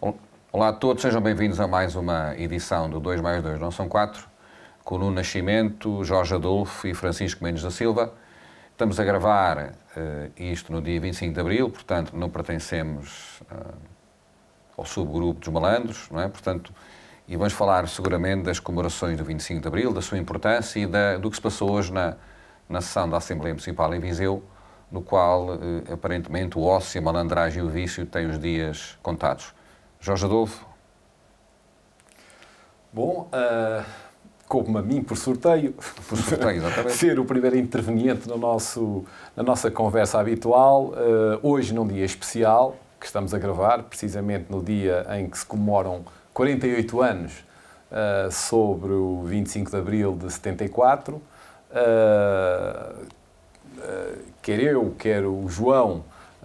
Olá a todos, sejam bem-vindos a mais uma edição do 2 mais 2 não são 4, com o Nuno Nascimento, Jorge Adolfo e Francisco Mendes da Silva. Estamos a gravar uh, isto no dia 25 de Abril, portanto não pertencemos uh, ao subgrupo dos malandros, não é? Portanto, e vamos falar seguramente das comemorações do 25 de Abril, da sua importância e da, do que se passou hoje na, na sessão da Assembleia Municipal em Viseu, no qual uh, aparentemente o ócio, a malandragem e o vício têm os dias contados. Jorge Adolfo. Bom, uh, como a mim por sorteio, por sorteio ser o primeiro interveniente no nosso, na nossa conversa habitual, uh, hoje num dia especial, que estamos a gravar, precisamente no dia em que se comemoram 48 anos uh, sobre o 25 de Abril de 74. Uh, quer eu, quer o João,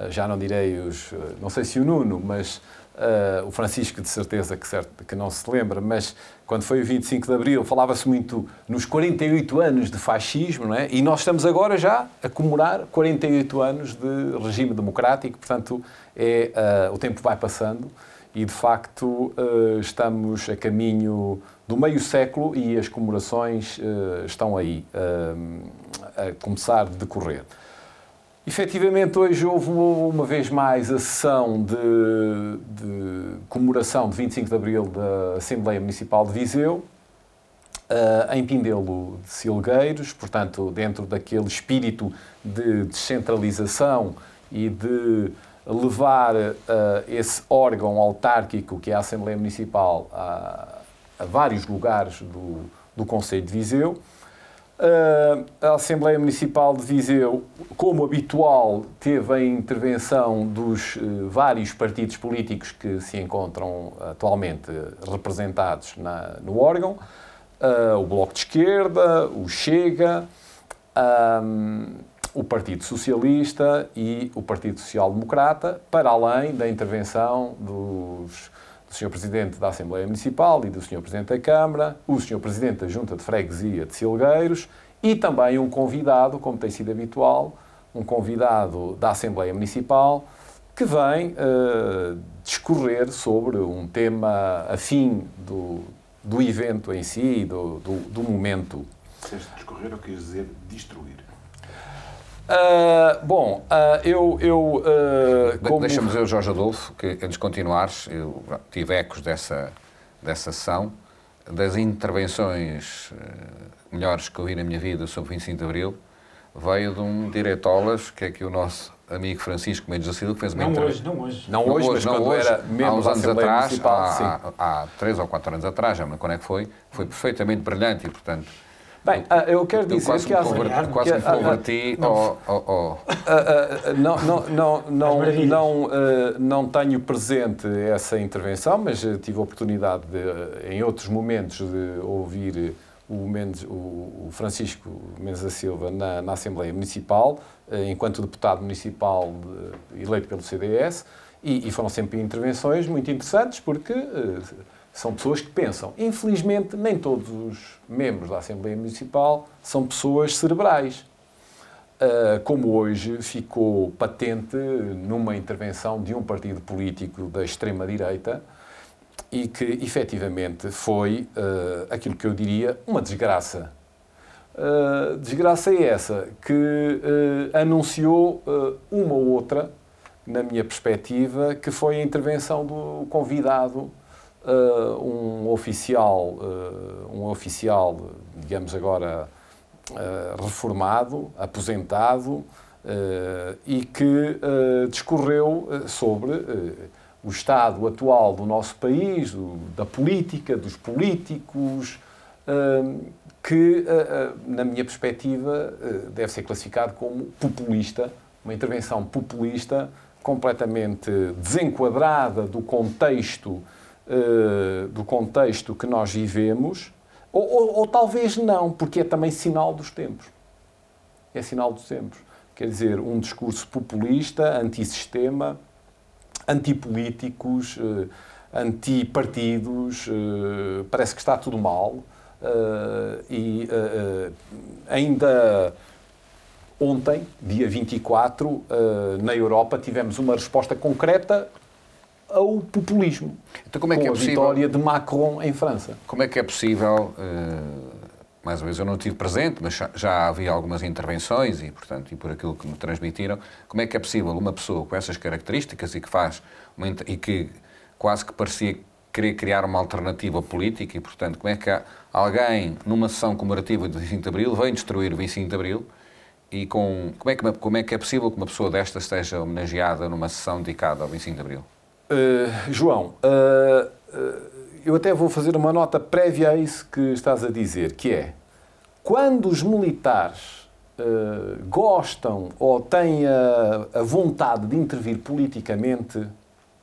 já não direi os, não sei se o Nuno, mas Uh, o Francisco, de certeza que, certo, que não se lembra, mas quando foi o 25 de Abril falava-se muito nos 48 anos de fascismo, não é? e nós estamos agora já a comemorar 48 anos de regime democrático, portanto, é, uh, o tempo vai passando e, de facto, uh, estamos a caminho do meio século e as comemorações estão aí a começar a decorrer. Efetivamente, hoje houve uma vez mais a sessão de, de comemoração de 25 de Abril da Assembleia Municipal de Viseu, uh, em Pindelo de Silgueiros, portanto, dentro daquele espírito de descentralização e de levar uh, esse órgão autárquico que é a Assembleia Municipal a, a vários lugares do, do Conselho de Viseu. Uh, a Assembleia Municipal de Viseu, como habitual, teve a intervenção dos uh, vários partidos políticos que se encontram atualmente representados na, no órgão, uh, o Bloco de Esquerda, o Chega, um, o Partido Socialista e o Partido Social Democrata, para além da intervenção dos do Sr. Presidente da Assembleia Municipal e do Sr. Presidente da Câmara, o Sr. Presidente da Junta de Freguesia de Silgueiros e também um convidado, como tem sido habitual, um convidado da Assembleia Municipal que vem uh, discorrer sobre um tema afim do, do evento em si, do, do, do momento. Discorrer ou queres dizer destruir? Uh, bom, uh, eu. eu uh, como... Deixa-me dizer, Jorge Adolfo, que antes de continuares, eu tive ecos dessa, dessa sessão, das intervenções melhores que eu vi na minha vida sobre 25 de Abril, veio de um diretolas, que é que o nosso amigo Francisco Mendes da Silva, que fez uma não hoje, não hoje. Não, não hoje, mas não quando hoje, era há uns anos atrás, há, há, há, três ou quatro anos atrás, já me quando é que foi, foi perfeitamente brilhante e, portanto, Bem, ah, eu quero dizer quase que há... Converti, quase que, me converti não, ao... ao, Não, não, não, não, não, não tenho presente essa intervenção, mas tive a oportunidade, de, em outros momentos, de ouvir o, Mendes, o Francisco Mendes da Silva na, na Assembleia Municipal, enquanto deputado municipal de, eleito pelo CDS, e, e, foram sempre intervenções muito interessantes, porque são pessoas que pensam. Infelizmente, nem todos os membros da Assembleia Municipal são pessoas cerebrais. Ah, como hoje ficou patente numa intervenção de um partido político da extrema-direita e que efetivamente foi uh, aquilo que eu diria uma desgraça. Uh, desgraça é essa que anunciou uma ou outra, na minha perspectiva, que foi a intervenção do convidado uh, um oficial, uh, um oficial, digamos agora, uh, reformado, aposentado, e que discorreu sobre o estado atual do nosso país, do, da política, dos políticos, que, na minha perspectiva, deve ser classificado como populista, uma intervenção populista completamente desenquadrada do contexto uh, do contexto que nós vivemos, ou, ou, ou, talvez não, porque é também sinal dos tempos. É sinal dos tempos. Quer dizer, um discurso populista, antissistema, antipolíticos, uh, antipartidos, uh, parece que está tudo mal. Uh, e ainda ontem, dia 24, na Europa, tivemos uma resposta concreta ao populismo. Então, como é que é a possível? vitória de Macron em França. Como é que é possível, uh, mais uma vez eu não estive presente, mas já havia algumas intervenções e, portanto, e por aquilo que me transmitiram, como é que é possível uma pessoa com essas características e que faz uma, e que quase que parecia querer criar uma alternativa política e, portanto, como é que alguém numa sessão comemorativa de 25 de Abril vem destruir o 25 de Abril e com, como, é que, como é que é possível que uma pessoa desta esteja homenageada numa sessão dedicada ao 25 de Abril? Uh, João, uh, uh, eu até vou fazer uma nota prévia a isso que estás a dizer, que é quando os militares gostam ou têm a, a vontade de intervir politicamente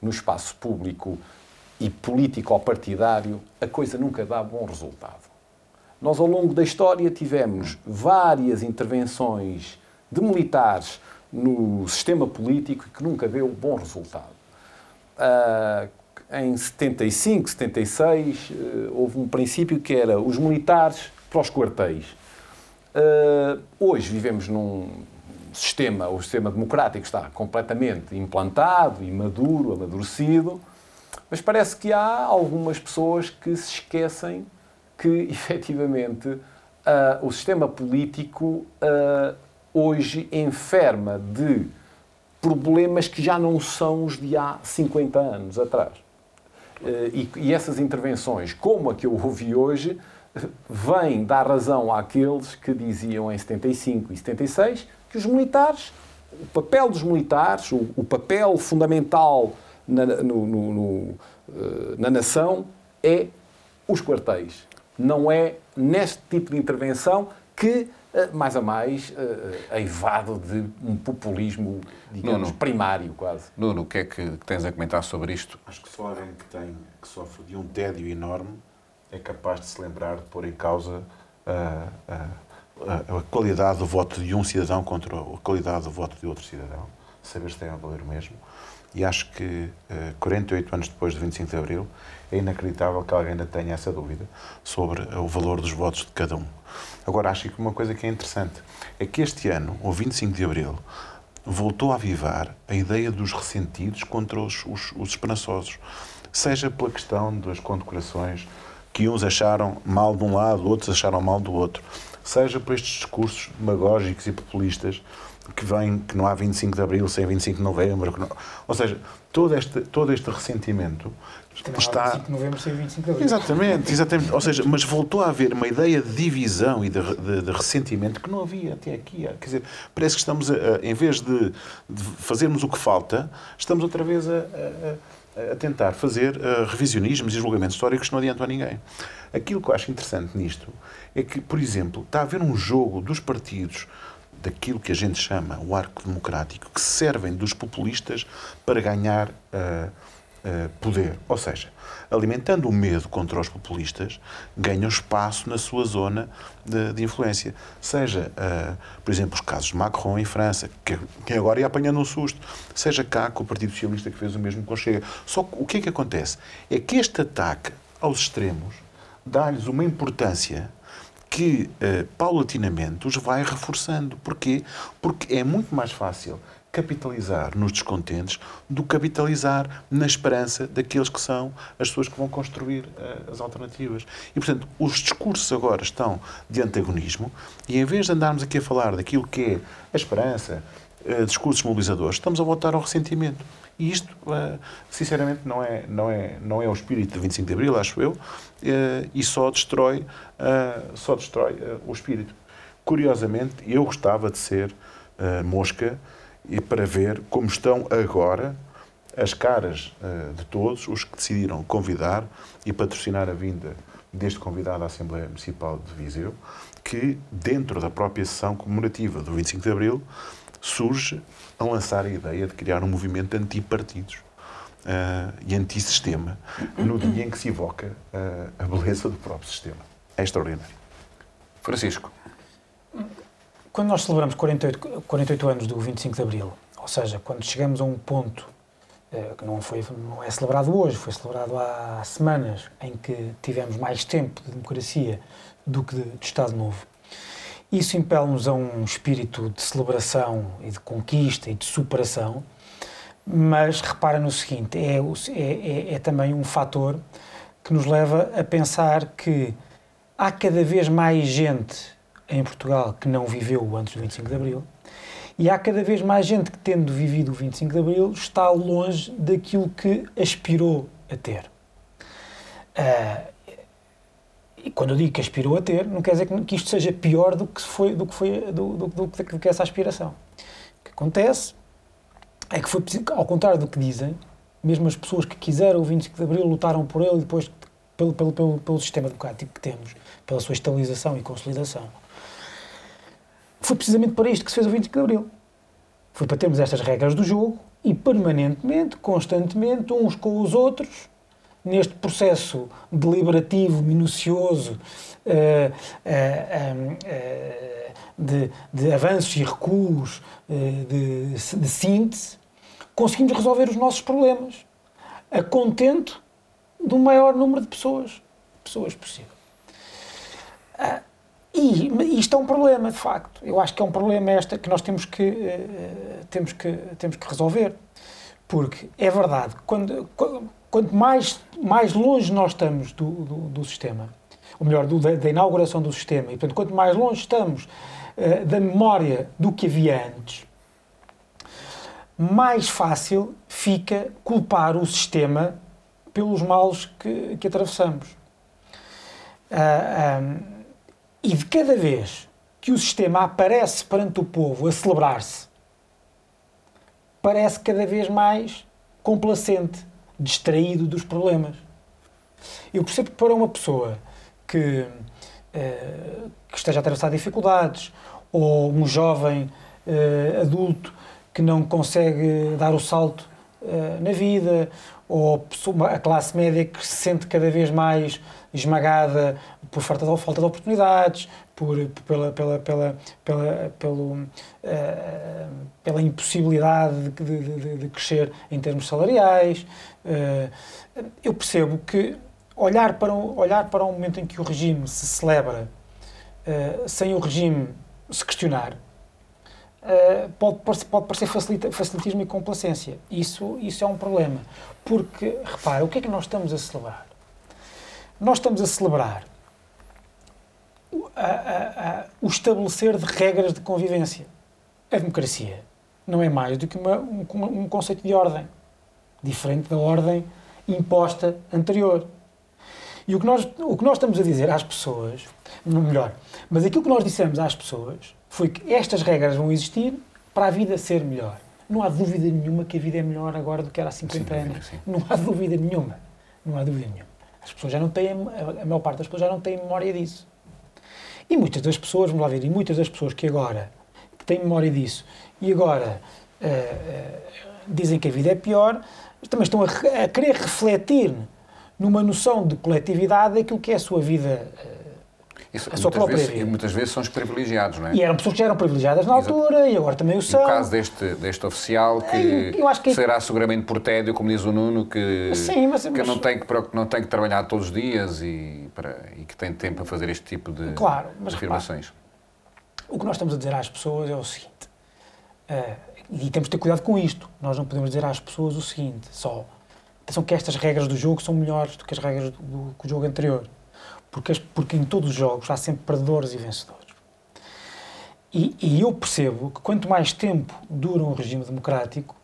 no espaço público e político ou partidário, a coisa nunca dá bom resultado. Nós, ao longo da história, tivemos várias intervenções de militares no sistema político que nunca deu bom resultado. Uh, em 75, 76, uh, houve um princípio que era os militares para os quartéis. Uh, hoje vivemos num sistema, o sistema democrático está completamente implantado e maduro, amadurecido, mas parece que há algumas pessoas que se esquecem que, efetivamente, uh, o sistema político hoje enferma de problemas que já não são os de há 50 anos atrás. Uh, e, e, essas intervenções, como a que eu ouvi hoje, vêm dar razão àqueles que diziam em 75 e 76 que os militares, o papel dos militares, o, o papel fundamental na, no, no, no, na nação é os quartéis não é neste tipo de intervenção que, eh, mais a mais, é evado de um populismo, digamos, Nuno, primário quase. Nuno, o que é que tens a comentar sobre isto? Acho que só alguém que, tem, que sofre de um tédio enorme é capaz de se lembrar de pôr em causa a, a, a qualidade do voto de um cidadão contra a qualidade do voto de outro cidadão, saber se tem a valer o mesmo. E acho que, 48 anos depois de 25 de Abril, é inacreditável que alguém ainda tenha essa dúvida sobre o valor dos votos de cada um. Agora, acho que uma coisa que é interessante é que este ano, o 25 de Abril, voltou a avivar a ideia dos ressentidos contra os, os, os esperançosos. Seja pela questão das condecorações, que uns acharam mal de um lado, outros acharam mal do outro. Seja por estes discursos demagógicos e populistas que vêm, que não há 25 de Abril sem 25 de Novembro. Não... Ou seja, todo este, todo este ressentimento está... 25 de novembro sem 25 de abril. Exatamente, exatamente. Ou seja, mas voltou a haver uma ideia de divisão e de, de, de ressentimento que não havia até aqui. Quer dizer, parece que estamos, a, a, em vez de, de, fazermos o que falta, estamos outra vez a, a tentar fazer uh, revisionismos e julgamentos históricos que não adiantam a ninguém. Aquilo que eu acho interessante nisto é que, por exemplo, está a haver um jogo dos partidos daquilo que a gente chama o arco democrático, que servem dos populistas para ganhar uh, uh, poder. Ou seja, alimentando o medo contra os populistas, ganham espaço na sua zona de, de influência. Seja, uh, por exemplo, os casos de Macron em França, que, que agora ia apanhando um susto, seja cá com o Partido Socialista que fez o mesmo com Chega. Só que o que é que acontece? É que este ataque aos extremos dá-lhes uma importância que, uh, paulatinamente, os vai reforçando. Porquê? Porque é muito mais fácil capitalizar nos descontentes do que capitalizar na esperança daqueles que são as pessoas que vão construir uh, as alternativas. E, portanto, os discursos agora estão de antagonismo e, em vez de andarmos aqui a falar daquilo que é a esperança, uh, discursos mobilizadores, estamos a voltar ao ressentimento. E isto, uh, sinceramente, não é, não, é, não é o espírito de 25 de Abril, acho eu, e só destrói, só destrói o espírito. Curiosamente, eu gostava de ser mosca e para ver como estão agora as caras de todos os que decidiram convidar e patrocinar a vinda deste convidado à Assembleia Municipal de Viseu, que, dentro da própria sessão comemorativa do 25 de Abril, surge a lançar a ideia de criar um movimento anti-partidos uh, e anti-sistema, no dia em que se evoca uh, a beleza do próprio sistema. É extraordinário. Francisco quando nós celebramos 48, 48 anos do 25 de Abril, ou seja, quando chegamos a um ponto eh, que não, foi, não é celebrado hoje, foi celebrado há semanas, em que tivemos mais tempo de democracia do que de, de Estado Novo, isso impele-nos a um espírito de celebração e de conquista e de superação, mas repara no seguinte: é, é, é, é também um fator que nos leva a pensar que há cada vez mais gente em Portugal que não viveu antes do 25 de Abril e há cada vez mais gente que, tendo vivido o 25 de Abril, está longe daquilo que aspirou a ter. Uh, e quando eu digo que aspirou a ter, não quer dizer que, isto seja pior do que foi, do que, foi do, do, do, do que essa aspiração. O que acontece é que foi ao contrário do que dizem, mesmo as pessoas que quiseram o 25 de Abril lutaram por ele e depois pelo, pelo, pelo, pelo sistema democrático que temos, pela sua estabilização e consolidação foi precisamente para isto que se fez o 25 de Abril. Foi para termos estas regras do jogo e permanentemente, constantemente, uns com os outros, neste processo deliberativo, minucioso, uh, uh, de, de, avanços e recuos, de, de síntese, conseguimos resolver os nossos problemas a contento do maior número de pessoas, pessoas possível. E isto é um problema, de facto. Eu acho que é um problema esta que nós temos que, uh, temos que, temos que resolver. Porque é verdade, quando, quanto mais, mais longe nós estamos do, do, do sistema, ou melhor, do, da, da, inauguração do sistema, e portanto, quanto mais longe estamos uh, da memória do que havia antes, mais fácil fica culpar o sistema pelos males que, que atravessamos. Uh, ah, um, e de cada vez que o sistema aparece perante o povo a celebrar-se, parece cada vez mais complacente, distraído dos problemas. Eu percebo que para uma pessoa que, uh, que esteja a atravessar dificuldades, ou um jovem uh, adulto que não consegue dar o salto uh, na vida, ou a classe média que se sente cada vez mais esmagada por falta falta de oportunidades, por, pela, pela, pela, pela, pelo, uh, pela impossibilidade de, de, de, crescer em termos salariais. Uh, eu percebo que olhar para, um, olhar para um momento em que o regime se celebra uh, sem o regime se questionar pode, pode parecer facilita, facilitismo e complacência. Isso, isso é um problema. Porque, repara, o que é que nós estamos a celebrar? Nós estamos a celebrar a, a, o estabelecer de regras de convivência. A democracia não é mais do que uma, um, um conceito de ordem, diferente da ordem imposta anterior. E o que, nós, o que nós estamos a dizer às pessoas, melhor, mas aquilo que nós dissemos às pessoas foi que estas regras vão existir para a vida ser melhor. Não há dúvida nenhuma que a vida é melhor agora do que era há 50 anos. Não há dúvida nenhuma. Não há dúvida nenhuma. As pessoas já não têm, a maior parte das pessoas já não têm memória disso. E muitas das pessoas, vamos lá ver, e muitas das pessoas que agora têm memória disso e agora uh, uh, dizem que a vida é pior, também estão a, a, querer refletir numa noção de coletividade aquilo que é a sua vida uh, isso, a sua própria vezes, vida. E muitas vezes são os privilegiados, não é? E eram pessoas que já eram privilegiadas na Exato. altura e agora também o são. No caso deste, deste oficial, que, que será seguramente por tédio, como diz o Nuno, que, Sim, mas, que mas... Não, tem que não tem que trabalhar todos os dias e, para, e que tem tempo a fazer este tipo de, claro, mas, afirmações. O que nós estamos a dizer às pessoas é o seguinte, uh, e temos de ter cuidado com isto, nós não podemos dizer às pessoas o seguinte, só, atenção que estas regras do jogo são melhores do que as regras do, do, do jogo anterior porque, porque em todos os jogos há sempre perdedores e vencedores. E, e, eu percebo que quanto mais tempo dura um regime democrático,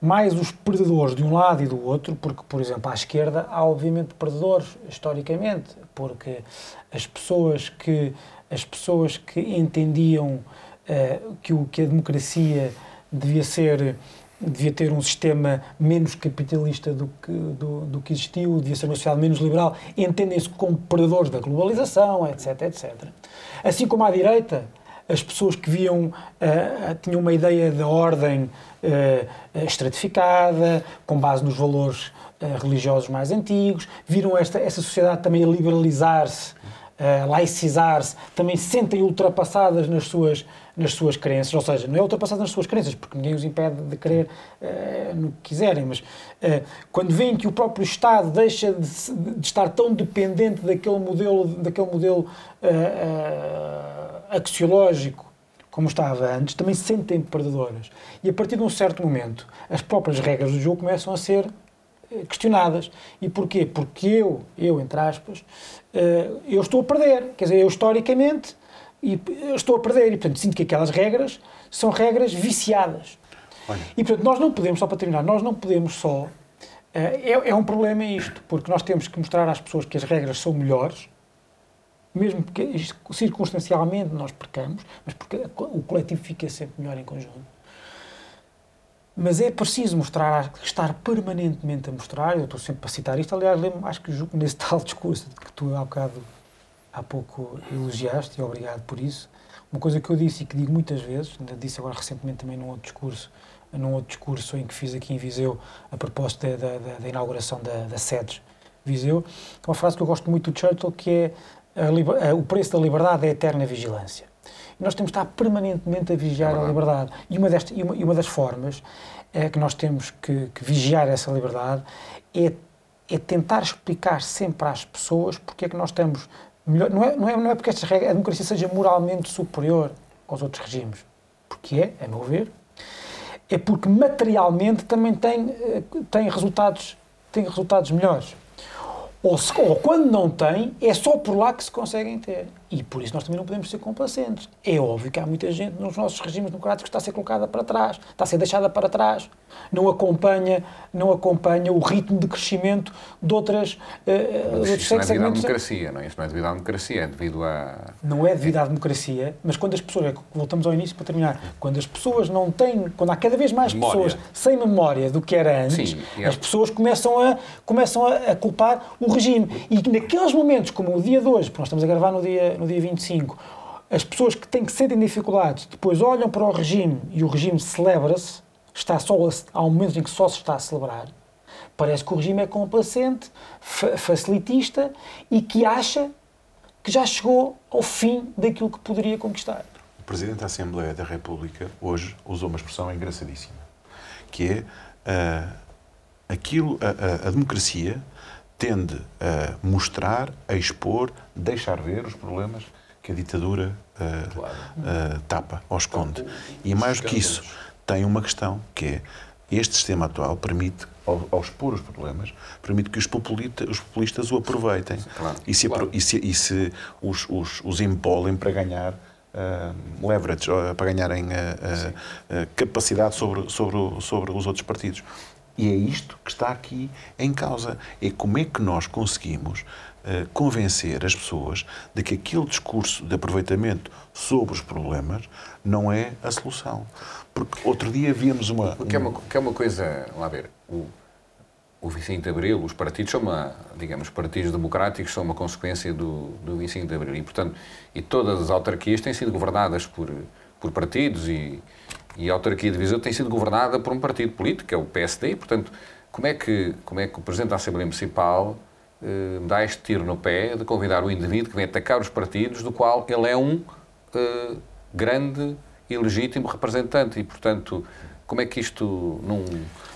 mais os perdedores de um lado e do outro, porque, por exemplo, à esquerda há obviamente perdedores, historicamente, porque as pessoas que, as pessoas que entendiam uh, que, o, que a democracia devia ser devia ter um sistema menos capitalista do que, do, do que existiu, devia ser uma sociedade menos liberal, entendem-se como perdedores da globalização, etc, etc. Assim como à direita, as pessoas que viam, uh, tinham uma ideia da ordem uh, estratificada, com base nos valores uh, religiosos mais antigos, viram esta, essa sociedade também a liberalizar-se, a laicizar-se, também se sentem ultrapassadas nas suas nas suas crenças, ou seja, não é ultrapassado nas suas crenças, porque ninguém os impede de crer uh, no que quiserem, mas uh, quando veem que o próprio Estado deixa de, de, estar tão dependente daquele modelo, daquele modelo uh, axiológico como estava antes, também se sentem perdedoras. E a partir de um certo momento, as próprias regras do jogo começam a ser eh, questionadas. E porquê? Porque eu, eu entre aspas, eh, eu estou a perder. Quer dizer, eu historicamente eu estou a perder. E, portanto, sinto que aquelas regras são regras viciadas. Olha. E, portanto, nós não podemos, só para terminar, nós não podemos só... Eh, é, é um problema isto, porque nós temos que mostrar às pessoas que as regras são melhores, mesmo que circunstancialmente nós percamos, mas porque o coletivo fica sempre melhor em conjunto. Mas é preciso mostrar, estar permanentemente a mostrar, eu estou sempre a citar isto, aliás, lembro, acho que nesse tal discurso que tu há bocado, há pouco elogiaste, e obrigado por isso, uma coisa que eu disse e que digo muitas vezes, disse agora recentemente também num outro discurso, num outro discurso em que fiz aqui em Viseu, a propósito da, da, da inauguração da, da SEDES Viseu, é uma frase que eu gosto muito do Churchill, que é a, a, o preço da liberdade é a eterna vigilância. E nós temos de estar permanentemente a vigiar é a liberdade. E uma, desta, e uma, e uma das formas é que nós temos que, que vigiar essa liberdade é, é, tentar explicar sempre às pessoas porque é que nós estamos melhor. Não é, não é, não é porque esta regra, a democracia seja moralmente superior aos outros regimes, porque é, a meu ver, é porque materialmente também tem, eh, tem, resultados, tem resultados melhores ou, se, ou quando não tem, é só por lá que se conseguem ter. E por isso nós também não podemos ser complacentes. É óbvio que há muita gente nos nossos regimes democráticos que está a ser colocada para trás, está a ser deixada para trás, não acompanha, não acompanha o ritmo de crescimento de outras uh, mas isso não é devido à democracia, não é? Isso não é devido à democracia, é devido a... Não é devido à democracia, mas quando as pessoas, é voltamos ao início para terminar, quando as pessoas não têm, quando há cada vez mais memória. pessoas sem memória do que era antes, Sim, é. as pessoas começam a, começam a, a culpar o regime. E naqueles momentos, como o dia de hoje, porque nós estamos a gravar no dia no dia 25, as pessoas que têm que sentem dificuldades depois olham para o regime e o regime celebra-se, está só há um momento em que só se está a celebrar. Parece que o regime é complacente, fa facilitista e que acha que já chegou ao fim daquilo que poderia conquistar. O Presidente da Assembleia da República hoje usou uma expressão engraçadíssima, que é uh, aquilo, a, a, a democracia tende a mostrar, a expor, deixar ver os problemas que a ditadura uh, claro. uh, tapa ou esconde. E mais do que isso, tem uma questão que é este sistema atual permite, ao, ao expor os problemas, permite que os, populita, os populistas o aproveitem claro, e se, claro. e se, e se os, os, os empolem para ganhar uh, leverage, para ganharem capacidade sobre, sobre, sobre os outros partidos. E é isto que está aqui em causa. É como é que nós conseguimos uh, convencer as pessoas de que aquele discurso de aproveitamento sobre os problemas não é a solução. Porque outro dia víamos uma. Que é uma, que é uma coisa, lá ver, o, o 25 de Abril, os partidos são uma, digamos, partidos democráticos são uma consequência do, do 25 de Abril. E, portanto, e todas as autarquias têm sido governadas por, por partidos e e a autarquia de Viseu tem sido governada por um partido político, que é o PSD, portanto, como é que, como é que o Presidente da Assembleia Municipal eh, dá este tiro no pé de convidar o indivíduo que vem atacar os partidos, do qual ele é um eh, grande e legítimo representante e, portanto, como é que isto, num,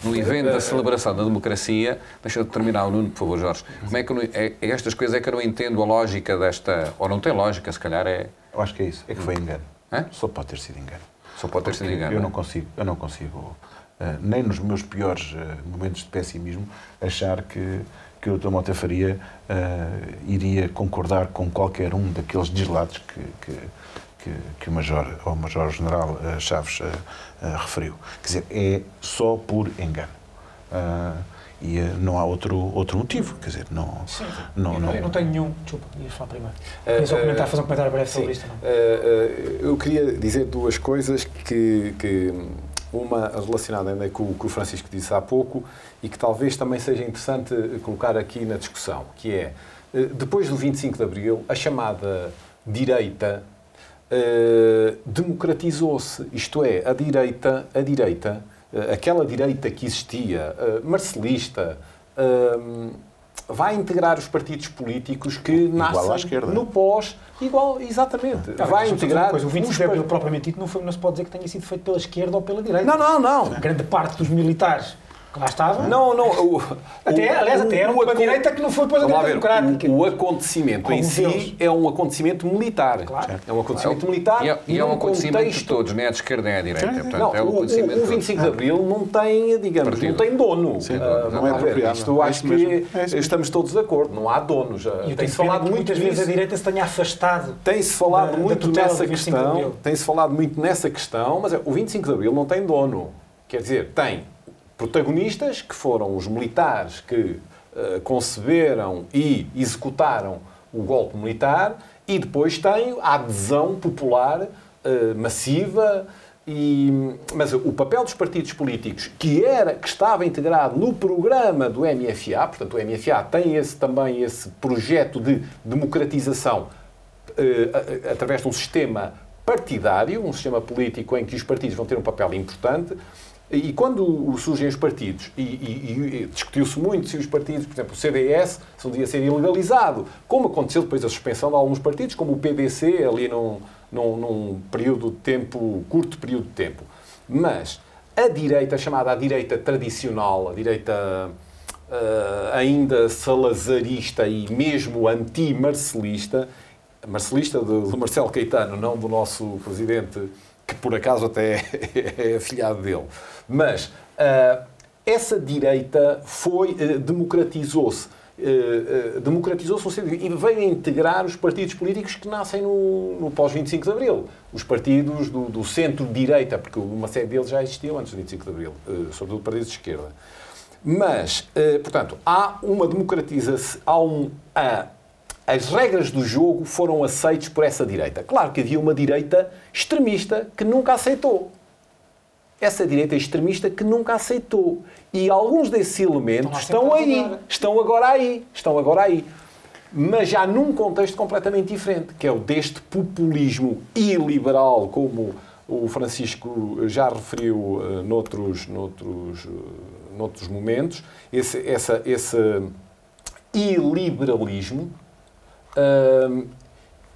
num evento da celebração da democracia, deixa de terminar o Nuno, por favor, Jorge, como é que é, é, estas coisas é que eu não entendo a lógica desta, ou não tem lógica, se calhar é... Eu acho que é isso, é que foi engano. Hã? Só pode ter sido engano. Só pode ter sido engano. Eu não consigo, eu não consigo uh, nem nos meus piores uh, momentos de pessimismo, achar que, que o Dr. Mota Faria uh, iria concordar com qualquer um daqueles deslados que, que, que, que o Major, ou o Major General Chaves referiu. Quer dizer, é só por engano. E não há outro, outro motivo, quer dizer, não... Sim, não, não, eu não tenho nenhum... Desculpa, ias falar primeiro. Uh, só comentar, fazer um comentário breve sobre isto. Não? Uh, eu queria dizer duas coisas que... que uma relacionada ainda com o que o Francisco disse há pouco e que talvez também seja interessante colocar aqui na discussão, que é, depois do 25 de Abril, a chamada direita uh, democratizou-se, isto é, a direita, a direita eh, aquela direita que existia, eh, marcelista, eh, vai integrar os partidos políticos que nascem no pós igual exatamente. Ah, vai integrar coisa, o 25 de abril propriamente dito não, foi, não se pode dizer que tenha sido feito pela esquerda ou pela direita. Não não não. Grande parte dos militares que lá estava. Não, não. O, Até, o- aliás, até era uma direita que não foi depois a direita ver, democrática. O, o acontecimento em si é um acontecimento militar. Claro. É um acontecimento militar. E é, e é um acontecimento de contexto- todos, nem é de esquerda nem é de direita. Sim. Portanto, Não, é um acontecimento o de todos. 25 de Abril não tem, digamos, Partido. não tem dono. Sim, Ah, não é apropriado. Isto eu É acho que É estamos todos de acordo, não há donos. E Tem-se falado muitas vezes a direita se tenha afastado. Tem-se falado muito nessa do 25 de questão, tem-se falado muito nessa questão, mas é, o 25 de Abril não tem dono. Quer dizer, tem protagonistas que foram os militares que eh, conceberam e executaram o golpe militar e depois tem a adesão popular eh, massiva e, mas o papel dos partidos políticos que era que estava integrado no programa do MFA, portanto o MFA tem esse também esse projeto de democratização eh, através de um sistema partidário, um sistema político em que os partidos vão ter um papel importante. E quando surgem os partidos, e, e- e discutiu-se muito se os partidos, por exemplo, o CDS, se dia ser ilegalizado, como aconteceu depois a suspensão de alguns partidos, como o PDC, ali num, num, num período de tempo, curto período de tempo. Mas a direita, chamada a direita tradicional, a direita eh, ainda salazarista e mesmo anti-marcelista, marcelista do, do Marcelo Caetano, não do nosso presidente, que por acaso até é afilhado dele. Mas ah, essa direita foi, eh, democratizou-se. eh, democratizou-se no sentido e veio integrar os partidos políticos que nascem no, no pós-25 de Abril. Os partidos do, do centro-direita, porque uma série deles já existiam antes do 25 de Abril, sobretudo partidos de esquerda. Mas, portanto, há uma democratização, há um, as regras do jogo foram aceitas por essa direita. Claro que havia uma direita extremista que nunca aceitou. Essa direita extremista que nunca aceitou. E alguns desses elementos Estão estão aí, estão agora aí, estão agora aí. Mas já num contexto completamente diferente, que é o deste populismo iliberal, como o Francisco já referiu eh, noutros, noutros, eh, noutros momentos, esse, essa, esse iliberalismo, hum,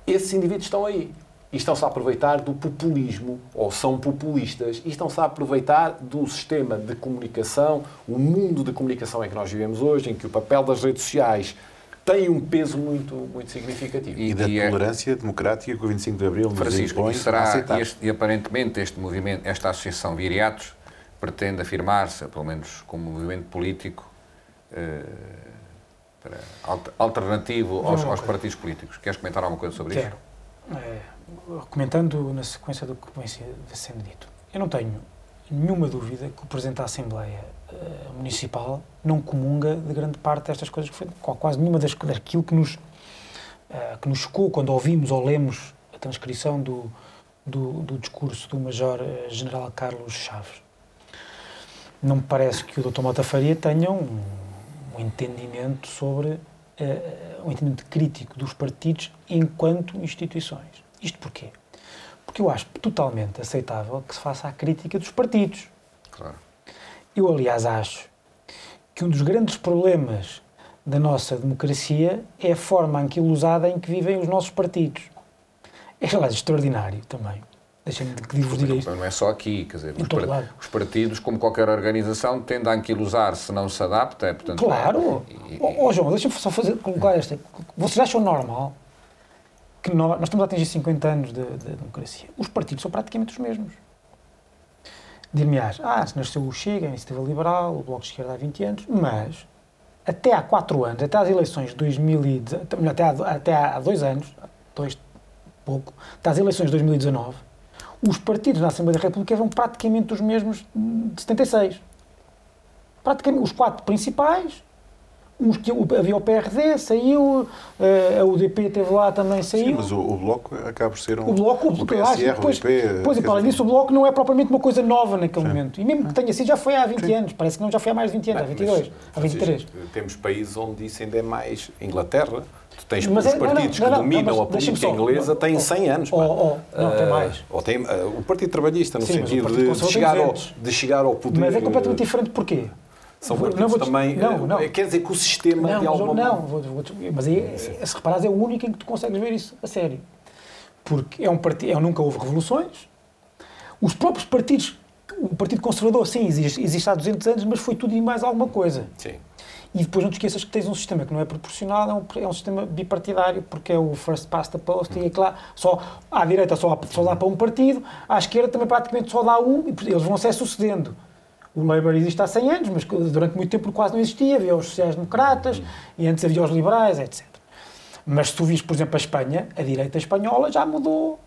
esses indivíduos estão aí. E estão-se a aproveitar do populismo, ou são populistas, e estão-se a aproveitar do sistema de comunicação, o mundo de comunicação em que nós vivemos hoje, em que o papel das redes sociais tem um peso muito, muito significativo. E da E é- tolerância democrática que o 25 de Abril nos Francisco, impõe e, a será, aceitar. este, e aparentemente este movimento, esta associação Viriatos pretende afirmar-se, pelo menos como movimento político, eh, para- alter- alternativo aos, aos partidos políticos. Queres comentar alguma coisa sobre Quero. isso? Eh, comentando na sequência do que vem se- sendo dito, eu não tenho nenhuma dúvida que o Presidente da Assembleia eh, Municipal não comunga de grande parte destas coisas que foi, qu- quase nenhuma das, daquilo que nos, eh, que nos chocou quando ouvimos ou lemos a transcrição do, do, do discurso do Major eh, General Carlos Chaves. Não me parece que o Dr. Mota Faria tenha um, um entendimento sobre eh, um entendimento crítico dos partidos enquanto instituições. Isto porquê? Porque eu acho totalmente aceitável que se faça a crítica dos partidos. Claro. Eu, aliás, acho que um dos grandes problemas da nossa democracia é a forma anquilosada em que vivem os nossos partidos. É, aliás, extraordinário também. Deixem-me vos diga isto. Não é só aqui, quer dizer, os, todo par- lado. os partidos, como qualquer organização, tendem a anquilosar se não se adapta. é, Portanto, Claro! e- e- Ó ó, João, deixa-me só fazer, colocar esta. Vocês acham normal que nós, nós estamos a atingir 50 anos de, de democracia? Os partidos são praticamente os mesmos. Dir-me-ás, ah, se nasceu o Chega, a Iniciativa Liberal, o Bloco de Esquerda há 20 anos, mas até há 4 anos, até às eleições de 2019, melhor, até há, até há 2 anos, dois, pouco, até às eleições de 2019, os partidos na Assembleia da República eram praticamente os mesmos de 76 praticamente os quatro principais, uns que o- havia o PRD, saiu, eh, a UDP teve lá também, saiu. Sim, mas o, o Bloco acaba por ser um. O Bloco, o acho, PSR, depois, o IP. pois, e para além disso, o Bloco não é propriamente uma coisa nova naquele momento. E mesmo que tenha sido, já foi há 20 anos. Parece que não, já foi há mais de 20 anos, há Bem, 22, mas, há 23. Francisco, Temos países onde isso ainda é mais. Inglaterra, tu tens Mas os é- não, não, partidos não, que não, dominam não, a política inglesa têm oh, 100 anos. oh, oh, não, tem Ah, mais. Ou tem, ah, o Partido Trabalhista, no Sim, sentido de, chegar ao, 200. de chegar ao poder. Mas é completamente eh, diferente porquê? São partidos vou- também. Não, não. eh, Quer dizer que o sistema, Não, de mas, alguma não vou, vou, mas aí, é- se reparares, é o único em que tu consegues ver isso a sério. Porque é um partido, é, nunca houve revoluções. Os próprios partidos o Partido Conservador, sim, existe, existe há 200 anos, mas foi tudo e mais alguma coisa. Sim. E depois não te esqueças que tens um sistema que não é proporcional, é um, é um sistema bipartidário, porque é o first past the post, e é claro, só, à direita só, só dá para um partido, à esquerda também praticamente só dá um, e eles vão se sucedendo. O Labour existe há 100 anos, mas durante muito tempo quase não existia, havia os sociais-democratas, e antes havia os liberais, etc. Mas se tu vis, por exemplo, a Espanha, a direita espanhola já mudou.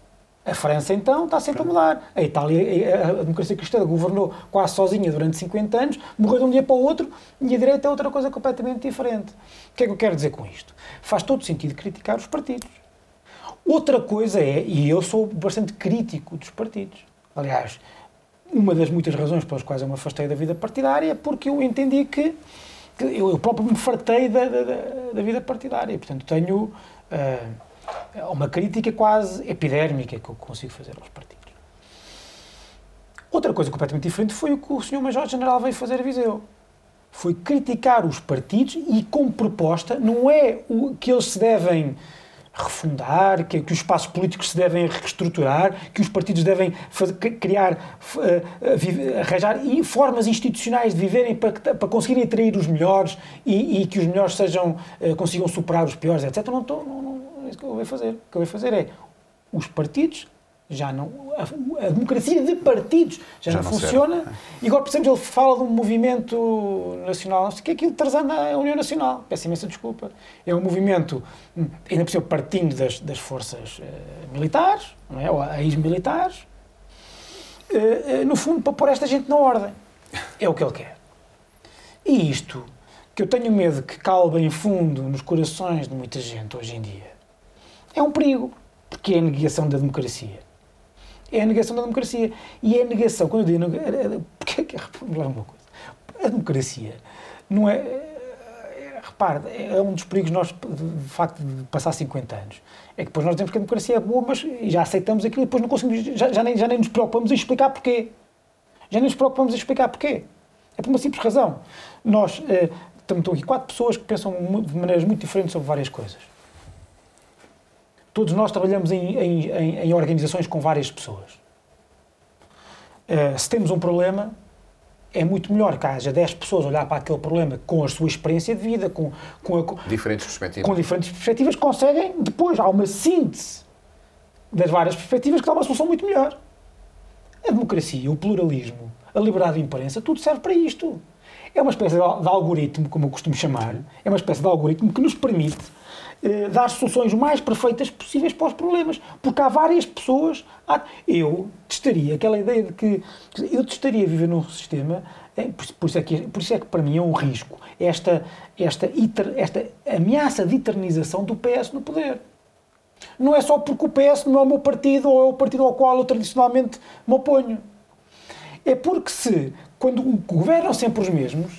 A França, então, está sempre a mudar. A Itália, a democracia cristã, governou quase sozinha durante 50 anos, morreu de um dia para o outro, e a direita é outra coisa completamente diferente. O que é que eu quero dizer com isto? Faz todo sentido criticar os partidos. Outra coisa é, e eu sou bastante crítico dos partidos. Aliás, uma das muitas razões pelas quais eu me afastei da vida partidária é porque eu entendi que, que eu, eu próprio me fartei da, da, da- da vida partidária. Portanto, tenho ah, uma crítica quase epidérmica que eu consigo fazer aos partidos. Outra coisa completamente diferente foi o que o Sr. Major-General veio fazer a Viseu. Foi criticar os partidos e, como proposta, não é o que eles se devem refundar, que, que os espaços políticos se devem reestruturar, que os partidos devem fazer- cri- criar, eh, vive- arranjar formas institucionais de viverem para, para conseguirem atrair os melhores e, e que os melhores sejam, eh, consigam superar os piores, etc. Não, estou, não, é isso que eu vou fazer. O que eu vou fazer é os partidos já não. A, a democracia de partidos já, Já não, não serve. funciona. E agora, por exemplo, ele fala de um movimento nacional, não sei o que é aquilo de Tarzan na União Nacional. Peço imensa desculpa. É um movimento, hum, ainda por cima, partindo das, das forças eh, militares, não é? ou ex-militares, eh, eh, no fundo, para pôr esta gente na ordem. É o que ele quer. E isto, que eu tenho medo que calbe em fundo nos corações de muita gente hoje em dia, é um perigo, porque é a negação da democracia. É a negação da democracia. E é a negação, quando eu digo. nega- Porque é que. Vamos lá uma coisa. A democracia não é. é- Repare, é um dos perigos nós, de facto, de passar 50 anos. É que depois nós dizemos que a democracia é boa, mas já aceitamos aquilo e depois não conseguimos. Já, já nem, já nem nos preocupamos em explicar porquê. Já nem nos preocupamos em explicar porquê. É por uma simples razão. Nós. eh, estamos aqui quatro pessoas que pensam de maneiras muito diferentes sobre várias coisas. Todos nós trabalhamos em, em- em- em organizações com várias pessoas. Eh, se temos um problema, é muito melhor que haja 10 pessoas a olhar para aquele problema com a sua experiência de vida, com, com, a- Diferentes perspectivas. com diferentes perspectivas, conseguem depois, há uma síntese das várias perspectivas que dá uma solução muito melhor. A democracia, o pluralismo, a liberdade de imprensa, tudo serve para isto. É uma espécie de de algoritmo, como eu costumo chamar, é uma espécie de algoritmo que nos permite eh, dar soluções mais perfeitas possíveis para os problemas. Porque há várias pessoas. há- eu testaria aquela ideia de que. Eu testaria viver num sistema. eh, Por, por isso é que, por isso é que para mim é um risco esta, esta, iter- esta ameaça de eternização do PS no poder. Não é só porque o PS não é o meu partido ou é o partido ao qual eu tradicionalmente me oponho. É porque se, quando governam sempre os mesmos,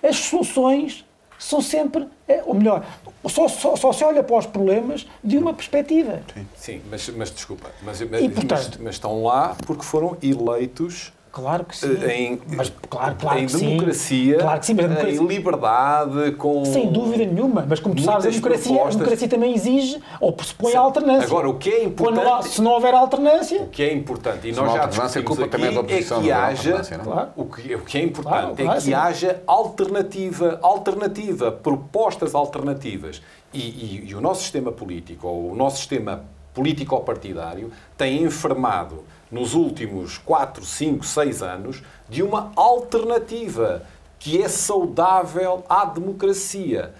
as soluções são sempre, eh, ou melhor, só, só, só se olha para os problemas de uma perspectiva. Sim, mas, mas desculpa, mas, mas, E, portanto- mas estão lá porque foram eleitos Claro que sim. em, mas, claro, claro em que sim. democracia, Claro que sim, mas democracia- em liberdade, com... Sem dúvida nenhuma, mas como tu sabes, a democracia, a democracia também exige ou pressupõe a alternância. Agora, o que é Quando há- importante- se não houver alternância, O que é importante, e nós já discutimos culpa também é da aqui, oposição, é que não é da haja, é? Claro. o, que, o que é importante Claro, é que sim. haja alternativa, alternativa, propostas alternativas. E, e- e o nosso sistema político, ou o nosso sistema político-partidário, tem enfermado nos últimos 4, 5, 6 anos de uma alternativa que é saudável à democracia,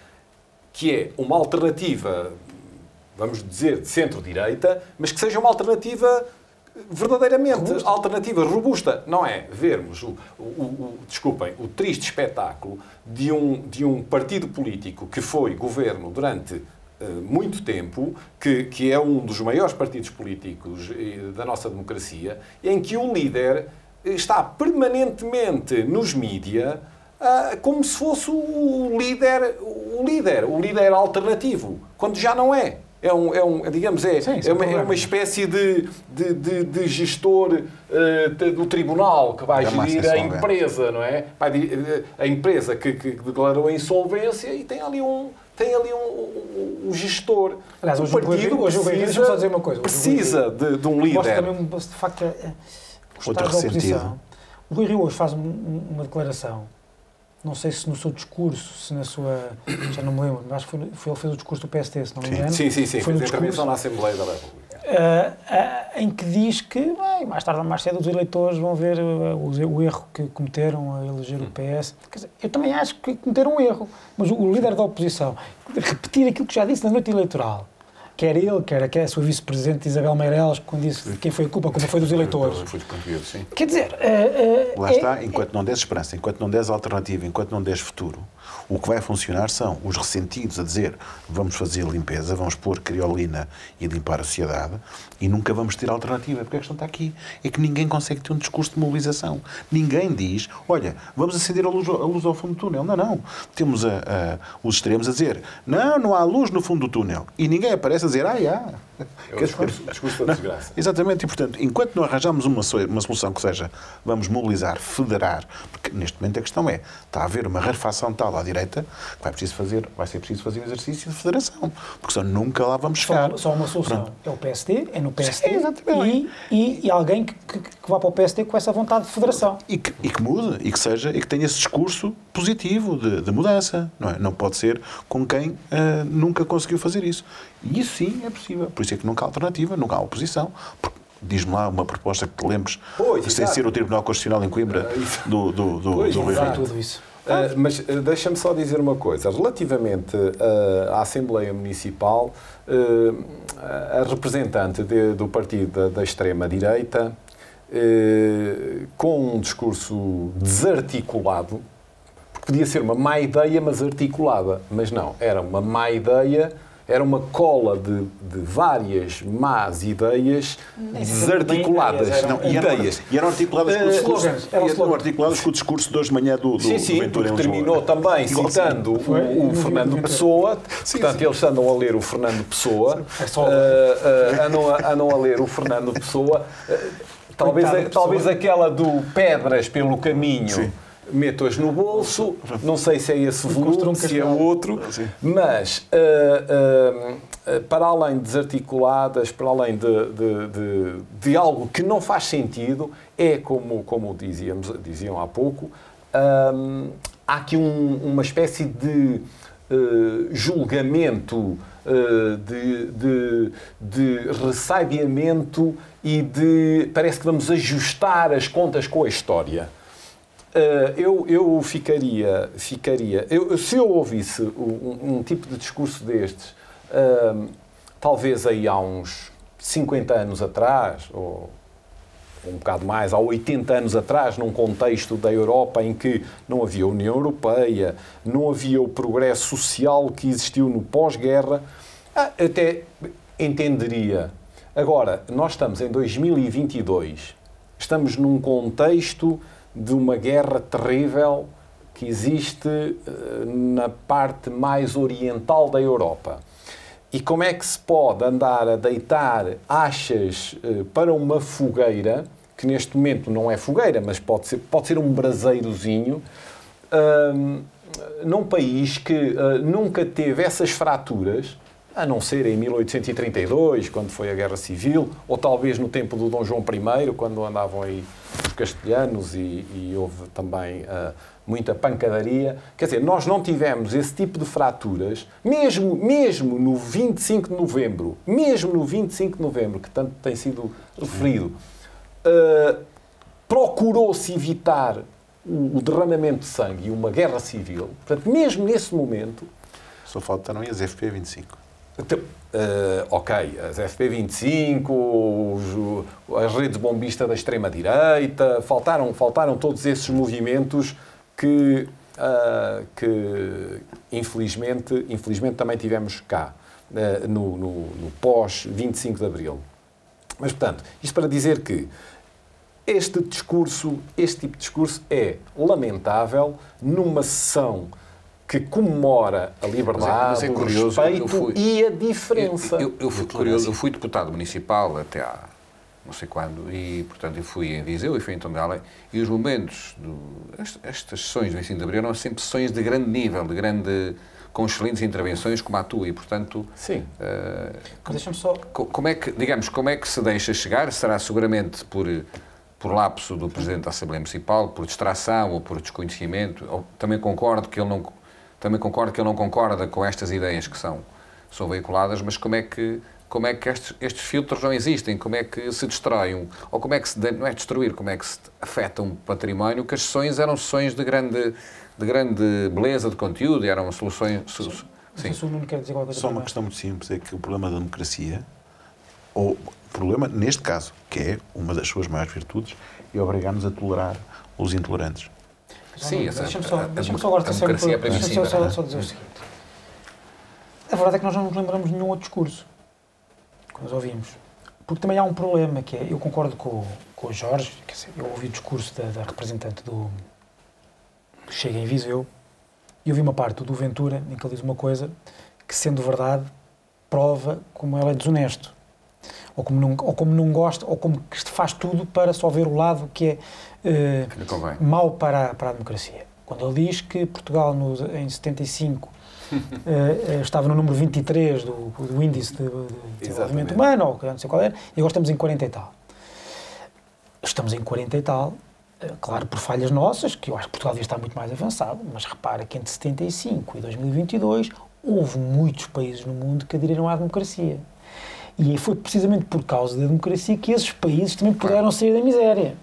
que é uma alternativa, vamos dizer, de centro-direita, mas que seja uma alternativa verdadeiramente alternativa, robusta. Não é vermos o, o- o- desculpem, o triste espetáculo de um, de um partido político que foi governo durante muito tempo, que, que é um dos maiores partidos políticos eh, da nossa democracia, em que o líder está permanentemente nos mídia ah, como se fosse o líder, o líder, o líder alternativo, quando já não é. É um, é um digamos, é, Sim, é, uma, é uma espécie de, de, de- de gestor eh, de- do tribunal que vai Da gerir a empresa, não é? Vai eh, a empresa que, que declarou a insolvência e tem ali um, tem ali um, um- um gestor. Aliás, o hoje o partido hoje o precisa, só dizer uma coisa. O precisa de, de um mostra líder. também, de facto, a- o Outro oposição. O O Rui Rio hoje faz um- um- uma declaração, não sei se no seu discurso, se na sua. Já não me lembro, mas acho que foi, foi ele fez o discurso do PST, se não me engano. Sim, sim, sim. Foi Fez no a intervenção discurso na Assembleia da República. Ah, em que diz que bem, mais tarde ou mais cedo os eleitores vão ver ah, o, o erro que cometeram a eleger o PS. Quer dizer, eu também acho que cometeram um erro, mas o, o líder da oposição repetir aquilo que já disse na noite eleitoral, quer ele, quer, quer a sua vice-presidente Isabel Meireles, quando disse quem foi a culpa, a culpa foi dos eleitores. Foi dos portugueses, sim. Quer dizer, Lá é- está, enquanto não des esperança, enquanto não des alternativa, enquanto não des futuro, o que vai funcionar são os ressentidos a dizer vamos fazer limpeza, vamos pôr criolina e limpar a sociedade e nunca vamos ter alternativa. Porque a questão está aqui. É que ninguém consegue ter um discurso de mobilização. Ninguém diz, olha, vamos acender a luz, a luz ao fundo do túnel. Não, não. Temos a- a- os extremos a dizer, não, não há luz no fundo do túnel. E ninguém aparece a dizer, ah, há. É o discurso, discurso da desgraça. Exatamente, e portanto, enquanto não arranjamos uma, uma solução que seja vamos mobilizar, federar, porque neste momento a questão é, está a haver uma rarefação tal à direita que vai, preciso fazer, vai ser preciso fazer um exercício de federação, porque senão nunca lá vamos chegar. Só, só uma solução. É o PSD, é no PSD Sim, e, e, e alguém que, que, que vá para o PSD com essa vontade de federação. E que, e que mude, e que seja, e que tenha esse discurso positivo de, de mudança, não é? Não pode ser com quem ah, nunca conseguiu fazer isso. E isso sim é possível. Por isso é que nunca há alternativa, nunca há oposição. Porque Diz-me lá uma proposta que te lembres, Pois, sem exato. ser o Tribunal Constitucional em Coimbra, isso. do, do, do, Pois, do Rui. Tudo isso. Uh, mas uh, deixa-me só dizer uma coisa. Relativamente uh, à Assembleia Municipal, a representante de- do partido da, extrema-direita, com um discurso desarticulado, podia ser uma má ideia, mas articulada. Mas não, era uma má ideia, era uma cola de, de várias más ideias desarticuladas. ideias, eram- Não, e, eram, ideias. e eram articuladas com o Eh, discurso, eram articuladas com o discurso de hoje de manhã do, do, Sim, do sim, Lisboa. terminou também Igual- citando o, o Fernando. Pessoa. Sim, Portanto, sim. eles andam a ler o Fernando Pessoa. É só- ah, ah, andam, a, andam a ler o Fernando Pessoa. Talvez, a- Pessoa. talvez aquela do Pedras pelo caminho. Sim. Meto-as no bolso, não sei se é esse volume, um se é outro, mas ah, ah, para além de desarticuladas, para além de, de, de, de algo que não faz sentido, é como, como dizíamos, diziam há pouco, hum, há aqui um- uma espécie de eh, julgamento, de, de, de ressabiamento e de. parece que vamos ajustar as contas com a história. Uh, eu, eu ficaria, ficaria eu, se eu ouvisse um, um tipo de discurso destes, um, talvez aí há uns 50 anos atrás, ou um bocado mais, há 80 anos atrás, num contexto da Europa em que não havia União Europeia, não havia o progresso social que existiu no pós-guerra, ah, até entenderia. Agora, nós estamos em 2022, estamos num contexto de uma guerra terrível que existe eh, na parte mais oriental da Europa. E como é que se pode andar a deitar achas eh, para uma fogueira, que neste momento não é fogueira, mas pode ser, pode ser um braseirozinho, hum, num país que ah, nunca teve essas fraturas, a não ser em 1832, quando foi a Guerra Civil, ou talvez no tempo do Dom João I, quando andavam aí castelhanos e, e houve também ah, muita pancadaria. Quer dizer, nós não tivemos esse tipo de fraturas, mesmo, mesmo no 25 de novembro, mesmo no 25 de novembro, que tanto tem sido referido, ah, procurou-se evitar o, o derramamento de sangue e uma guerra civil. Portanto, mesmo nesse momento, Só faltaram as FP25. Então, eh, ok, as FP25, os- as redes bombistas da extrema-direita, faltaram, faltaram todos esses movimentos que, ah, que infelizmente, infelizmente também tivemos cá, eh, no, no, no pós-25 de Abril. Mas, portanto, isto para dizer que este discurso, este tipo de discurso é lamentável numa sessão que comemora a liberdade, mas é o curioso, eu respeito fui- e a diferença. Eu, eu- eu fui curioso, eu fui deputado municipal até há não sei quando, e portanto eu fui em Viseu e fui em Tondela, e os momentos, do, est- estas sessões do ensino de abril eram sempre sessões de grande nível, de grande, com excelentes intervenções como a tua, e portanto, Sim. eh, Mas deixa-me só. co- como é que, digamos, como é que se deixa chegar? Será seguramente por, por lapso do Presidente da Assembleia Municipal, por distração ou por desconhecimento. Ou, também concordo que ele não também concordo que ele não concorda com estas ideias que são, são veiculadas, mas como é que como é que estes, estes filtros não existem, como é que se destroem, ou como é que se, não é destruir, como é que se afeta um património, que as sessões eram sessões de grande, de grande beleza de conteúdo, eram soluções... Sim. Sim. Sim. Não quer dizer Só uma questão muito simples, é que o problema da democracia, ou o problema, neste caso, que é uma das suas maiores virtudes, é obrigar-nos a tolerar os intolerantes. Sim, deixa-me só, deixa só agora deixa só, só, só dizer o seguinte. A verdade é que nós não nos lembramos de nenhum outro discurso que nós ouvimos. Porque também há um problema, que é, eu concordo com, com o Jorge, quer dizer, eu ouvi o discurso da, da representante do Chega em Viseu, e ouvi uma parte do Ventura em que ele diz uma coisa que, sendo verdade, prova como ele é desonesto. Ou como não, ou como não gosta, ou como que faz tudo para só ver o lado que é eh, mau para, a, para a democracia. Quando ele diz que Portugal, no, em 75, uh, estava no número 23 do, do índice de, de desenvolvimento humano, ou não sei qual era, e agora estamos em 40 e tal. Estamos em 40 e tal, claro, por falhas nossas, que eu acho que Portugal devia estar muito mais avançado, mas repara que entre 75 e 2022 houve muitos países no mundo que aderiram à democracia. E foi precisamente por causa da democracia que esses países também puderam sair da miséria.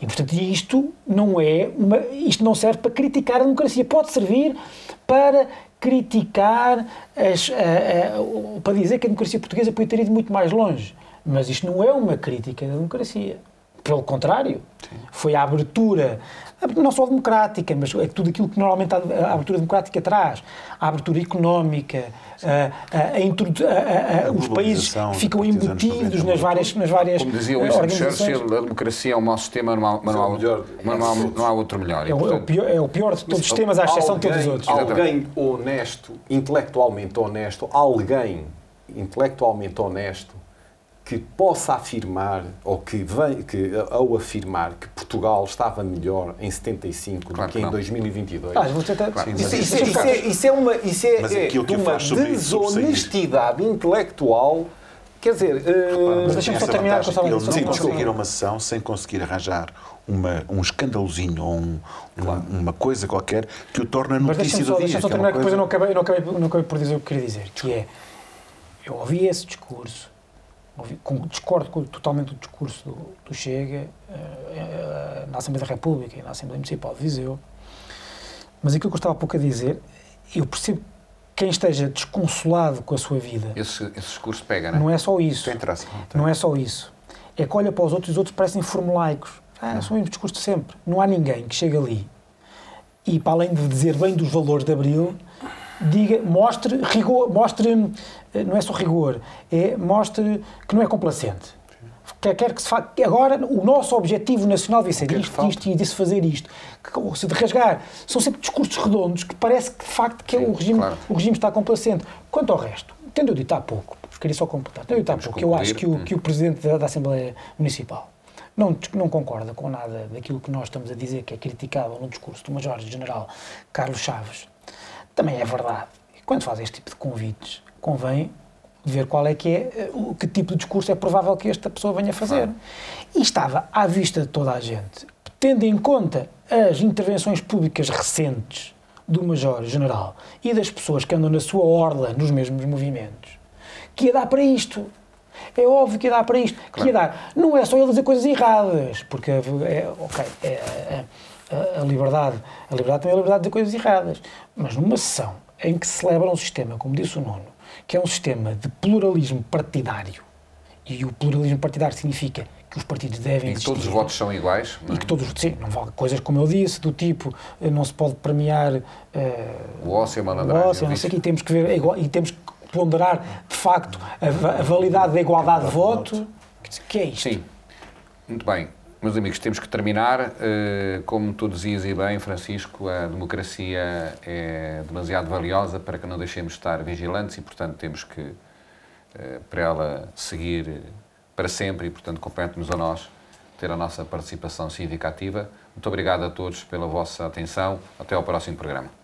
E, portanto, isto não é uma, isto não serve para criticar a democracia. Pode servir para criticar, as, a, a, para dizer que a democracia portuguesa podia ter ido muito mais longe. Mas isto não é uma crítica da democracia. Pelo contrário, Sim. foi a abertura, não só democrática, mas é tudo aquilo que normalmente a abertura democrática traz. A abertura económica, a, a, a, a os países ficam embutidos nas várias, nas várias Como dizia Winston Churchill, a democracia é um mau sistema, não há, não há, melhor, não há, não há outro melhor. É, portanto, é, o pior, é o pior de todos os sistemas, à exceção de todos os outros. Alguém honesto, intelectualmente honesto, alguém intelectualmente honesto, que possa afirmar, ou que, vem, que ao afirmar que Portugal estava melhor em 75 claro do que, que em 2022. Ah, tá... claro, isso, isso, isso, é, isso, é uma, isso é, é de uma desonestidade intelectual. Quer dizer, uh... mas deixa-me só terminar com essa Ele não conseguir uma sessão sem conseguir arranjar uma, um escandalozinho ou um, claro. uma, uma, coisa qualquer que o torna notícia do dia. Deixa-me só é terminar, que depois eu não acabei, não, acabei, não acabei por dizer o que queria dizer, que é, eu ouvi esse discurso, discordo totalmente do discurso do, do Chega uh, na Assembleia da República e na Assembleia Municipal de Viseu, mas aquilo que eu estava pouco a dizer, eu percebo quem esteja desconsolado com a sua vida. Esse, esse discurso pega, não é? Não é só isso. Tem traço, não, tem. não é só isso. É que olha para os outros e os outros parecem formulaicos. Ah, são o mesmo discurso de sempre. Não há ninguém que chegue ali e, para além de dizer bem dos valores de Abril, diga, mostre rigor, mostre, eh, não é só rigor, é mostre que não é complacente. Quer, quer que se. Agora, o nosso objetivo nacional devia ser isto, isto e de-se fazer isto. Que, se de rasgar. São sempre discursos redondos que parece que, de facto, que Sim, o, regime, claro. o regime está complacente. Quanto ao resto, tendo eu dito há pouco, queria só completar, tendo eu dito há pouco, eu acho que o, que o Presidente da, da Assembleia Municipal não, não concorda com nada daquilo que nós estamos a dizer que é criticável no discurso do Major-General Carlos Chaves também é verdade. quando faz este tipo de convites, convém ver qual é que é, eh, o que tipo de discurso é provável que esta pessoa venha fazer. E estava à vista de toda a gente, tendo em conta as intervenções públicas recentes do Major-General e das pessoas que andam na sua orla nos mesmos movimentos, que ia dar para isto. É óbvio que ia dar para isto. Claro. Que ia dar. Não é só ele dizer coisas erradas, porque, é, ok, é, é, a, liberdade. A liberdade também é a liberdade de dizer coisas erradas. Mas numa sessão em que se celebra um sistema, como disse o Nuno, que é um sistema de pluralismo partidário, e o pluralismo partidário significa que os partidos devem e que todos os votos são iguais e que todos sim não vale coisas como eu disse do tipo eh, não se pode premiar uh, o ócio a malandragem o ócio, não sei aqui temos que ver é e temos que ponderar de facto a, a validade da igualdade de voto. que é isto? Sim. Muito bem meus amigos, temos que terminar. Eh, como tu dizias e bem, Francisco, a democracia é demasiado valiosa para que não deixemos de estar vigilantes e, portanto, temos que, eh, para ela seguir para sempre e, portanto, compete-nos a nós ter a nossa participação cívica ativa. Muito obrigado a todos pela vossa atenção. Até ao próximo programa.